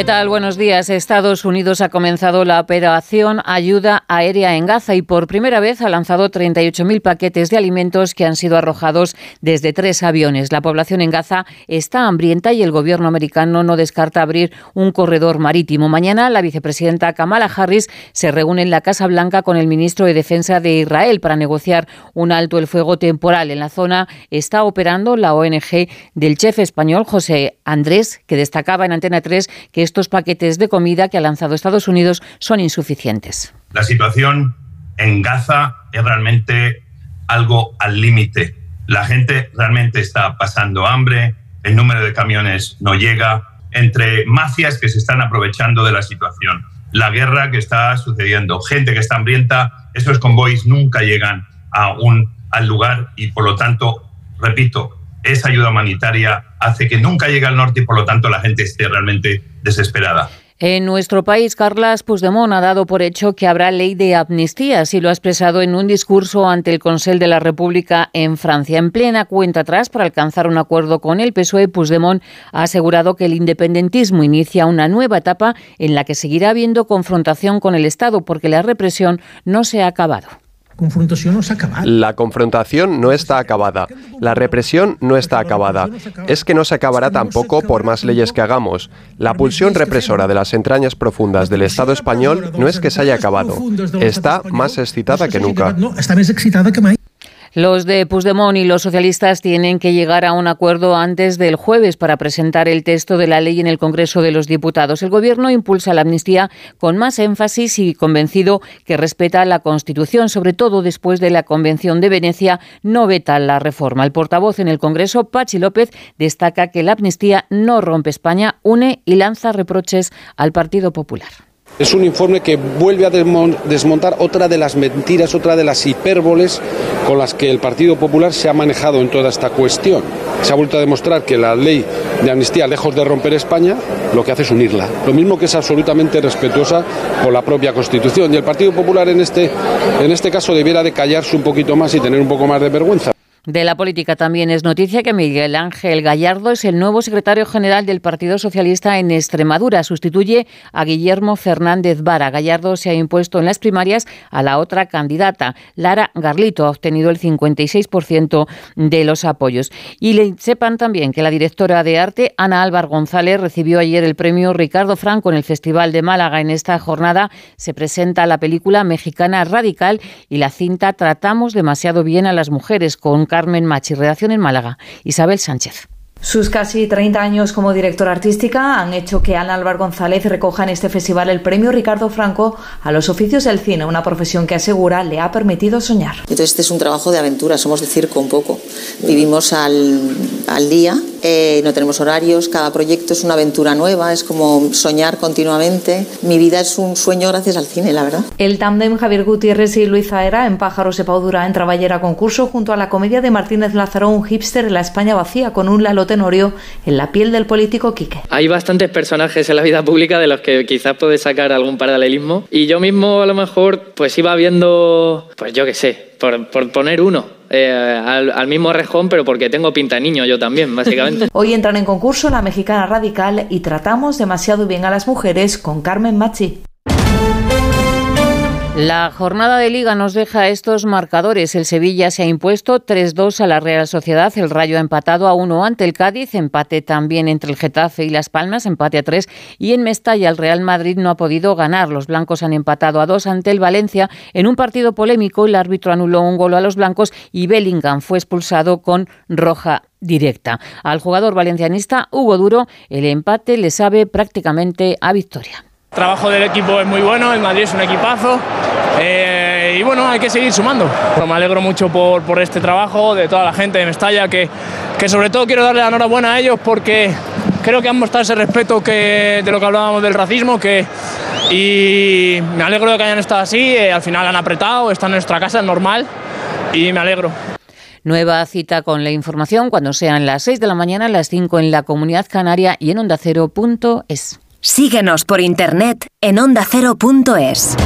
¿Qué tal? Buenos días. Estados Unidos ha comenzado la operación Ayuda Aérea en Gaza y por primera vez ha lanzado 38.000 paquetes de alimentos que han sido arrojados desde tres aviones. La población en Gaza está hambrienta y el gobierno americano no descarta abrir un corredor marítimo. Mañana la vicepresidenta Kamala Harris se reúne en la Casa Blanca con el ministro de Defensa de Israel para negociar un alto el fuego temporal. En la zona está operando la ONG del chef español José Andrés, que destacaba en Antena 3 que estos paquetes de comida que ha lanzado Estados Unidos son insuficientes. La situación en Gaza es realmente algo al límite. La gente realmente está pasando hambre, el número de camiones no llega, entre mafias que se están aprovechando de la situación, la guerra que está sucediendo, gente que está hambrienta, esos convoys nunca llegan a un, al lugar y por lo tanto, repito, esa ayuda humanitaria hace que nunca llegue al norte y por lo tanto la gente esté realmente desesperada. En nuestro país, Carlas Puigdemont ha dado por hecho que habrá ley de amnistía, así lo ha expresado en un discurso ante el Consejo de la República en Francia. En plena cuenta atrás para alcanzar un acuerdo con el PSOE, Puigdemont ha asegurado que el independentismo inicia una nueva etapa en la que seguirá habiendo confrontación con el Estado porque la represión no se ha acabado La confrontación no está acabada. La represión no está acabada. Es que no se acabará tampoco por más leyes que hagamos. La pulsión represora de las entrañas profundas del Estado español no es que se haya acabado. Está más excitada que nunca. Los de Puigdemont y los socialistas tienen que llegar a un acuerdo antes del jueves para presentar el texto de la ley en el Congreso de los Diputados. El Gobierno impulsa la amnistía con más énfasis y convencido que respeta la Constitución, sobre todo después de la Convención de Venecia, no veta la reforma. El portavoz en el Congreso, Pachi López, destaca que la amnistía no rompe España, une y lanza reproches al Partido Popular. Es un informe que vuelve a desmontar otra de las mentiras, otra de las hipérboles con las que el Partido Popular se ha manejado en toda esta cuestión. Se ha vuelto a demostrar que la ley de amnistía, lejos de romper España, lo que hace es unirla. Lo mismo que es absolutamente respetuosa con la propia Constitución. Y el Partido Popular en este, en este caso debiera de callarse un poquito más y tener un poco más de vergüenza. De la política también es noticia que Miguel Ángel Gallardo es el nuevo secretario general del Partido Socialista en Extremadura. Sustituye a Guillermo Fernández Vara. Gallardo se ha impuesto en las primarias a la otra candidata. Lara Garlito ha obtenido el 56% de los apoyos. Y le sepan también que la directora de arte, Ana Álvar González, recibió ayer el premio Ricardo Franco en el Festival de Málaga. En esta jornada se presenta la película mexicana Radical y la cinta Tratamos demasiado bien a las mujeres con Carmen Machi, redacción en Málaga. Isabel Sánchez. Sus casi 30 años como directora artística han hecho que Ana Álvaro González recoja en este festival el premio Ricardo Franco a los oficios del cine, una profesión que asegura le ha permitido soñar. Entonces este es un trabajo de aventura, somos de circo un poco. Vivimos al, al día, eh, no tenemos horarios, cada proyecto es una aventura nueva, es como soñar continuamente. Mi vida es un sueño gracias al cine, la verdad. El tándem Javier Gutiérrez y Luis Zaera en Pájaros de Paudura en Traballera concurso junto a la comedia de Martínez Lázaro, un hipster en la España vacía con un Lalo Tenorio en la piel del político Quique. Hay bastantes personajes en la vida pública de los que quizás puede sacar algún paralelismo y yo mismo a lo mejor pues iba viendo, pues yo qué sé, por, por poner uno, eh, al, mismo rejón, pero porque tengo pinta niño yo también, básicamente. Hoy entran en concurso la mexicana radical y tratamos demasiado bien a las mujeres con Carmen Machi. La jornada de liga nos deja estos marcadores. El Sevilla se ha impuesto 3-2 a la Real Sociedad, el Rayo ha empatado a 1 ante el Cádiz, empate también entre el Getafe y Las Palmas, empate a 3 y en Mestalla el Real Madrid no ha podido ganar. Los blancos han empatado a 2 ante el Valencia en un partido polémico. El árbitro anuló un gol a los blancos y Bellingham fue expulsado con roja directa. Al jugador valencianista Hugo Duro el empate le sabe prácticamente a victoria. El trabajo del equipo es muy bueno, el Madrid es un equipazo eh, y bueno, hay que seguir sumando. me alegro mucho por, por, este trabajo de toda la gente de Mestalla, que, que sobre todo quiero darle la enhorabuena a ellos porque creo que han mostrado ese respeto que, de lo que hablábamos del racismo que, y me alegro de que hayan estado así, eh, al final han apretado, están en nuestra casa, es normal y me alegro. Nueva cita con la información cuando sean las 6 de la mañana, las 5 en la Comunidad Canaria y en ondacero.es. Síguenos por internet en ondacero.es.